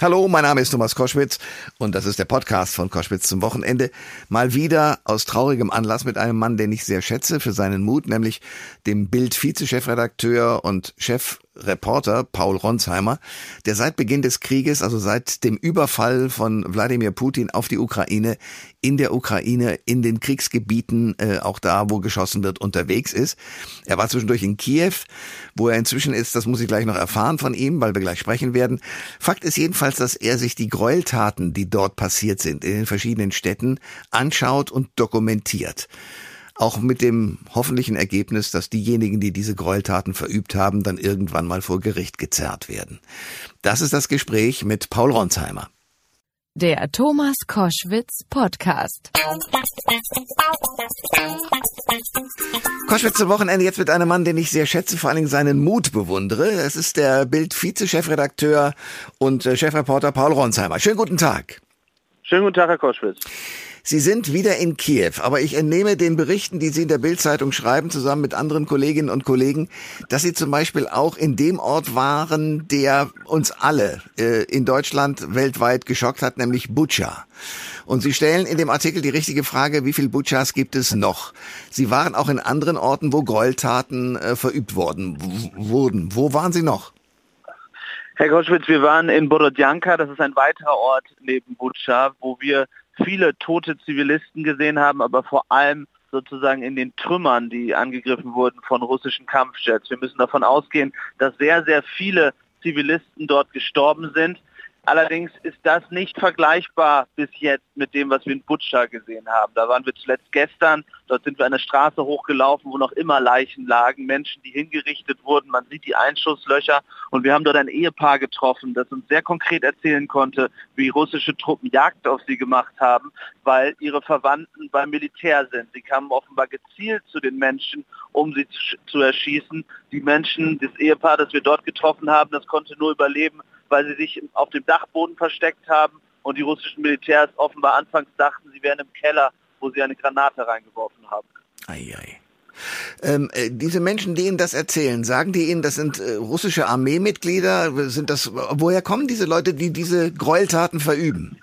Hallo, mein Name ist Thomas Koschwitz und das ist der Podcast von Koschwitz zum Wochenende. Mal wieder aus traurigem Anlass mit einem Mann, den ich sehr schätze für seinen Mut, nämlich dem Bild-Vize-Chefredakteur und Chef Reporter Paul Ronsheimer, der seit Beginn des Krieges, also seit dem Überfall von Wladimir Putin auf die Ukraine, in der Ukraine, in den Kriegsgebieten, äh, auch da, wo geschossen wird, unterwegs ist. Er war zwischendurch in Kiew, wo er inzwischen ist, das muss ich gleich noch erfahren von ihm, weil wir gleich sprechen werden. Fakt ist jedenfalls, dass er sich die Gräueltaten, die dort passiert sind, in den verschiedenen Städten, anschaut und dokumentiert. Auch mit dem hoffentlichen Ergebnis, dass diejenigen, die diese Gräueltaten verübt haben, dann irgendwann mal vor Gericht gezerrt werden. Das ist das Gespräch mit Paul Ronsheimer. Der Thomas Koschwitz Podcast. Koschwitz zum Wochenende jetzt mit einem Mann, den ich sehr schätze, vor allen Dingen seinen Mut bewundere. Es ist der Bild-Vize-Chefredakteur und äh, Chefreporter Paul Ronsheimer. Schönen guten Tag. Schönen guten Tag, Herr Koschwitz. Sie sind wieder in Kiew, aber ich entnehme den Berichten, die Sie in der Bildzeitung schreiben, zusammen mit anderen Kolleginnen und Kollegen, dass Sie zum Beispiel auch in dem Ort waren, der uns alle äh, in Deutschland weltweit geschockt hat, nämlich Bucha. Und Sie stellen in dem Artikel die richtige Frage, wie viel Butchas gibt es noch? Sie waren auch in anderen Orten, wo Gräueltaten äh, verübt worden wurden. Wo waren Sie noch? Herr Koschwitz, wir waren in Borodjanka, das ist ein weiterer Ort neben Butscha, wo wir viele tote Zivilisten gesehen haben, aber vor allem sozusagen in den Trümmern, die angegriffen wurden von russischen Kampfjets. Wir müssen davon ausgehen, dass sehr, sehr viele Zivilisten dort gestorben sind. Allerdings ist das nicht vergleichbar bis jetzt mit dem, was wir in Butscha gesehen haben. Da waren wir zuletzt gestern, dort sind wir eine Straße hochgelaufen, wo noch immer Leichen lagen, Menschen, die hingerichtet wurden. Man sieht die Einschusslöcher und wir haben dort ein Ehepaar getroffen, das uns sehr konkret erzählen konnte, wie russische Truppen Jagd auf sie gemacht haben, weil ihre Verwandten beim Militär sind. Sie kamen offenbar gezielt zu den Menschen, um sie zu, zu erschießen. Die Menschen, das Ehepaar, das wir dort getroffen haben, das konnte nur überleben, weil sie sich auf dem Dachboden versteckt haben und die russischen Militärs offenbar anfangs dachten, sie wären im Keller, wo sie eine Granate reingeworfen haben. Ei, ei. Ähm, äh, diese Menschen, die Ihnen das erzählen, sagen die Ihnen, das sind äh, russische Armeemitglieder? Sind das, woher kommen diese Leute, die diese Gräueltaten verüben?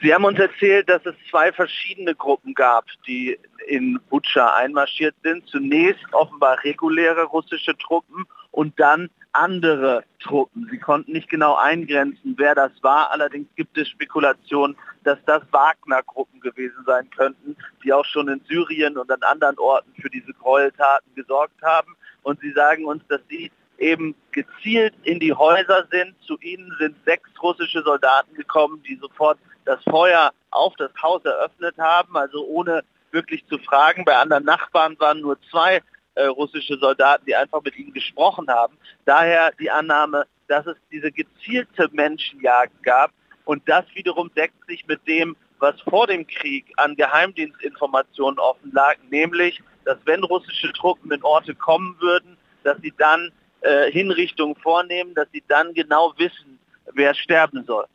Sie haben uns erzählt, dass es zwei verschiedene Gruppen gab, die in Butscha einmarschiert sind. Zunächst offenbar reguläre russische Truppen und dann andere Truppen. Sie konnten nicht genau eingrenzen, wer das war. Allerdings gibt es Spekulationen, dass das Wagner-Gruppen gewesen sein könnten, die auch schon in Syrien und an anderen Orten für diese Gräueltaten gesorgt haben. Und sie sagen uns, dass sie eben gezielt in die Häuser sind. Zu ihnen sind sechs russische Soldaten gekommen, die sofort das Feuer auf das Haus eröffnet haben, also ohne wirklich zu fragen. Bei anderen Nachbarn waren nur zwei äh, russische Soldaten, die einfach mit ihnen gesprochen haben. Daher die Annahme, dass es diese gezielte Menschenjagd gab und das wiederum deckt sich mit dem, was vor dem Krieg an Geheimdienstinformationen offen lag, nämlich, dass wenn russische Truppen in Orte kommen würden, dass sie dann äh, Hinrichtungen vornehmen, dass sie dann genau wissen, wer sterben soll.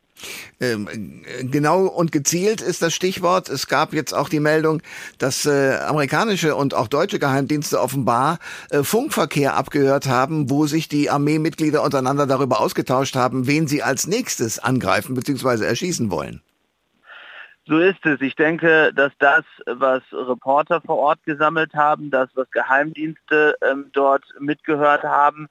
Ähm, genau und gezielt ist das Stichwort. Es gab jetzt auch die Meldung, dass äh, amerikanische und auch deutsche Geheimdienste offenbar äh, Funkverkehr abgehört haben, wo sich die Armeemitglieder untereinander darüber ausgetauscht haben, wen sie als nächstes angreifen bzw. erschießen wollen. So ist es. Ich denke, dass das, was Reporter vor Ort gesammelt haben, das, was Geheimdienste ähm, dort mitgehört haben,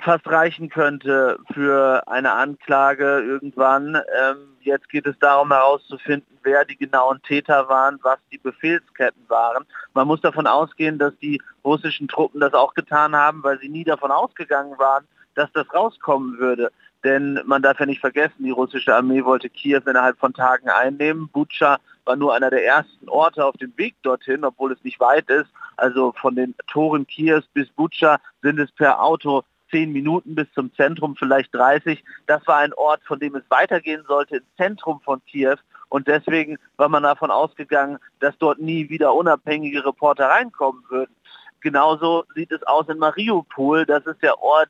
fast reichen könnte für eine Anklage irgendwann. Ähm, jetzt geht es darum herauszufinden, wer die genauen Täter waren, was die Befehlsketten waren. Man muss davon ausgehen, dass die russischen Truppen das auch getan haben, weil sie nie davon ausgegangen waren, dass das rauskommen würde. Denn man darf ja nicht vergessen, die russische Armee wollte Kiew innerhalb von Tagen einnehmen. Butscha war nur einer der ersten Orte auf dem Weg dorthin, obwohl es nicht weit ist. Also von den Toren Kiews bis Butscha sind es per Auto zehn Minuten bis zum Zentrum, vielleicht 30. Das war ein Ort, von dem es weitergehen sollte, ins Zentrum von Kiew. Und deswegen war man davon ausgegangen, dass dort nie wieder unabhängige Reporter reinkommen würden. Genauso sieht es aus in Mariupol. Das ist der Ort,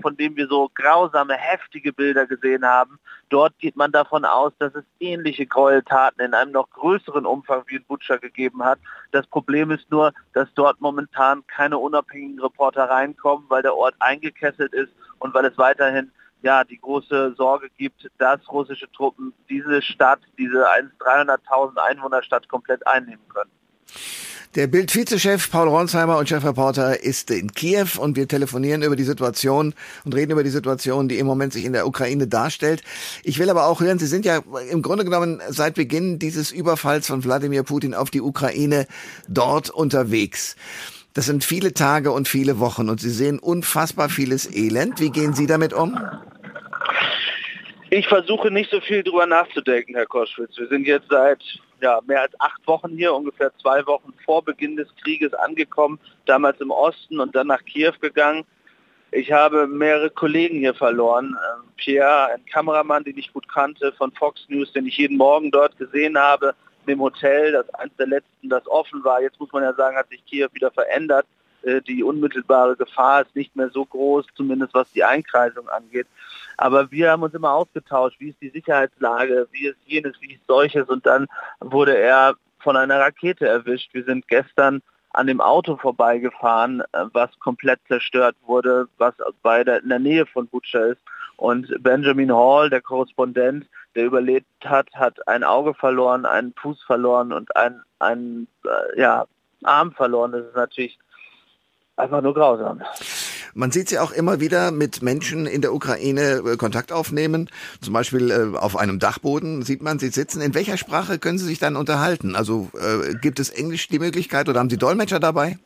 von dem wir so grausame, heftige Bilder gesehen haben. Dort geht man davon aus, dass es ähnliche Gräueltaten in einem noch größeren Umfang wie in Butscha gegeben hat. Das Problem ist nur, dass dort momentan keine unabhängigen Reporter reinkommen, weil der Ort eingekesselt ist und weil es weiterhin ja die große Sorge gibt, dass russische Truppen diese Stadt, diese 300.000 Einwohnerstadt komplett einnehmen können. Der Bild-Vizechef Paul Ronsheimer und Chefreporter ist in Kiew und wir telefonieren über die Situation und reden über die Situation, die im Moment sich in der Ukraine darstellt. Ich will aber auch hören, Sie sind ja im Grunde genommen seit Beginn dieses Überfalls von Wladimir Putin auf die Ukraine dort unterwegs. Das sind viele Tage und viele Wochen und Sie sehen unfassbar vieles Elend. Wie gehen Sie damit um? Ich versuche nicht so viel drüber nachzudenken, Herr Koschwitz. Wir sind jetzt seit ja, mehr als acht Wochen hier, ungefähr zwei Wochen vor Beginn des Krieges angekommen, damals im Osten und dann nach Kiew gegangen. Ich habe mehrere Kollegen hier verloren. Ähm, Pierre, ein Kameramann, den ich gut kannte von Fox News, den ich jeden Morgen dort gesehen habe, im Hotel, das eines der letzten, das offen war. Jetzt muss man ja sagen, hat sich Kiew wieder verändert. Äh, die unmittelbare Gefahr ist nicht mehr so groß, zumindest was die Einkreisung angeht. Aber wir haben uns immer ausgetauscht, wie ist die Sicherheitslage, wie ist jenes, wie ist solches. Und dann wurde er von einer Rakete erwischt. Wir sind gestern an dem Auto vorbeigefahren, äh, was komplett zerstört wurde, was bei der, in der Nähe von Butcher ist. Und Benjamin Hall, der Korrespondent, der überlebt hat, hat ein Auge verloren, einen Fuß verloren und einen, einen äh, ja, Arm verloren. Das ist natürlich einfach nur grausam. Man sieht sie auch immer wieder mit Menschen in der Ukraine äh, Kontakt aufnehmen. Zum Beispiel äh, auf einem Dachboden sieht man sie sitzen. In welcher Sprache können Sie sich dann unterhalten? Also äh, gibt es Englisch die Möglichkeit oder haben Sie Dolmetscher dabei?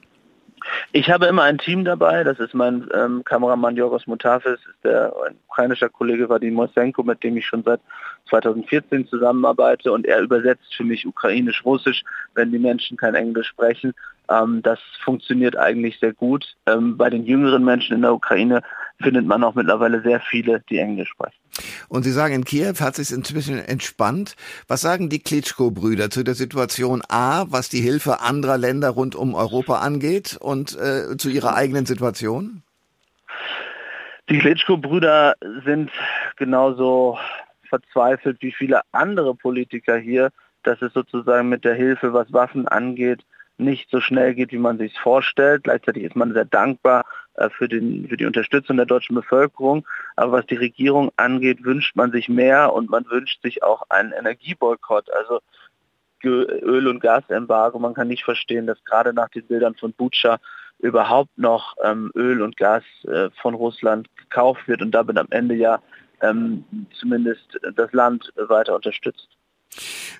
Ich habe immer ein Team dabei, das ist mein ähm, Kameramann Jorgos Mutafis, ist der ein ukrainischer Kollege Vadim Mosenko, mit dem ich schon seit 2014 zusammenarbeite und er übersetzt für mich ukrainisch-russisch, wenn die Menschen kein Englisch sprechen. Ähm, das funktioniert eigentlich sehr gut. Ähm, bei den jüngeren Menschen in der Ukraine findet man auch mittlerweile sehr viele, die Englisch sprechen. Und Sie sagen, in Kiew hat sich inzwischen entspannt. Was sagen die Klitschko-Brüder zu der Situation A, was die Hilfe anderer Länder rund um Europa angeht und äh, zu ihrer eigenen Situation? Die Klitschko-Brüder sind genauso verzweifelt wie viele andere Politiker hier, dass es sozusagen mit der Hilfe, was Waffen angeht, nicht so schnell geht, wie man sich vorstellt. Gleichzeitig ist man sehr dankbar äh, für, den, für die Unterstützung der deutschen Bevölkerung. Aber was die Regierung angeht, wünscht man sich mehr und man wünscht sich auch einen Energieboykott, also Öl- und Gasembargo. Man kann nicht verstehen, dass gerade nach den Bildern von Butscha überhaupt noch ähm, Öl und Gas äh, von Russland gekauft wird und damit am Ende ja ähm, zumindest das Land weiter unterstützt.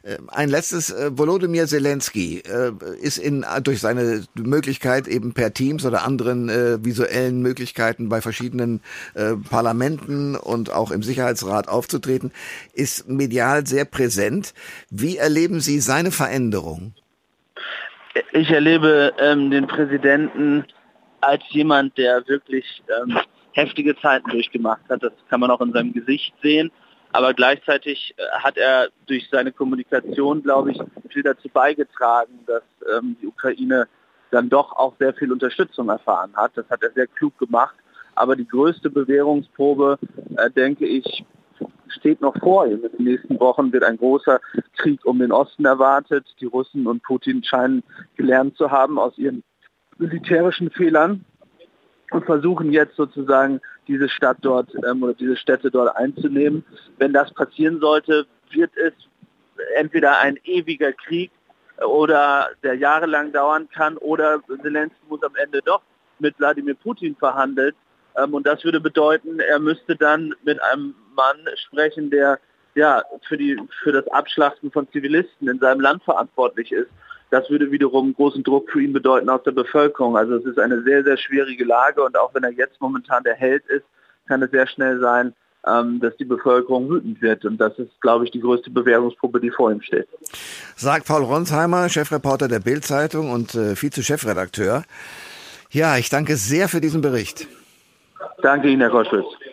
Äh, ein letztes, äh, Volodymyr Zelensky äh, ist in, durch seine Möglichkeit eben per Teams oder anderen visuellen Möglichkeiten bei verschiedenen Parlamenten und auch im Sicherheitsrat aufzutreten, ist medial sehr präsent. Wie erleben Sie seine Veränderung? Ich erlebe ähm, den Präsidenten als jemand, der wirklich ähm, heftige Zeiten durchgemacht hat. Das kann man auch in seinem Gesicht sehen. Aber gleichzeitig äh, hat er durch seine Kommunikation, glaube ich, viel dazu beigetragen, dass ähm, die Ukraine dann doch auch sehr viel Unterstützung erfahren hat. Das hat er sehr klug gemacht. Aber die größte Bewährungsprobe, äh, denke ich, steht noch vor. In den nächsten Wochen wird ein großer Krieg um den Osten erwartet. Die Russen und Putin scheinen gelernt zu haben aus ihren militärischen Fehlern und versuchen jetzt sozusagen diese Stadt dort ähm, oder diese Städte dort einzunehmen. Wenn das passieren sollte, wird es entweder ein ewiger Krieg oder der jahrelang dauern kann oder Zelensky muss am Ende doch mit Wladimir Putin verhandeln. Ähm, und das würde bedeuten, er müsste dann mit einem Mann sprechen, der ja für die für das Abschlachten von Zivilisten in seinem Land verantwortlich ist. Das würde wiederum großen Druck für ihn bedeuten aus der Bevölkerung. Also es ist eine sehr, sehr schwierige Lage und auch wenn er jetzt momentan der Held ist, kann es sehr schnell sein, ähm, dass die Bevölkerung wütend wird. Und das ist, glaube ich, die größte Bewährungsprobe, die vor ihm steht. Sagt Paul Ronsheimer, Chefreporter der Bild-Zeitung und äh, Vize-Chefredakteur. Ja, ich danke sehr für diesen Bericht. Danke Ihnen, Herr Koschwitz.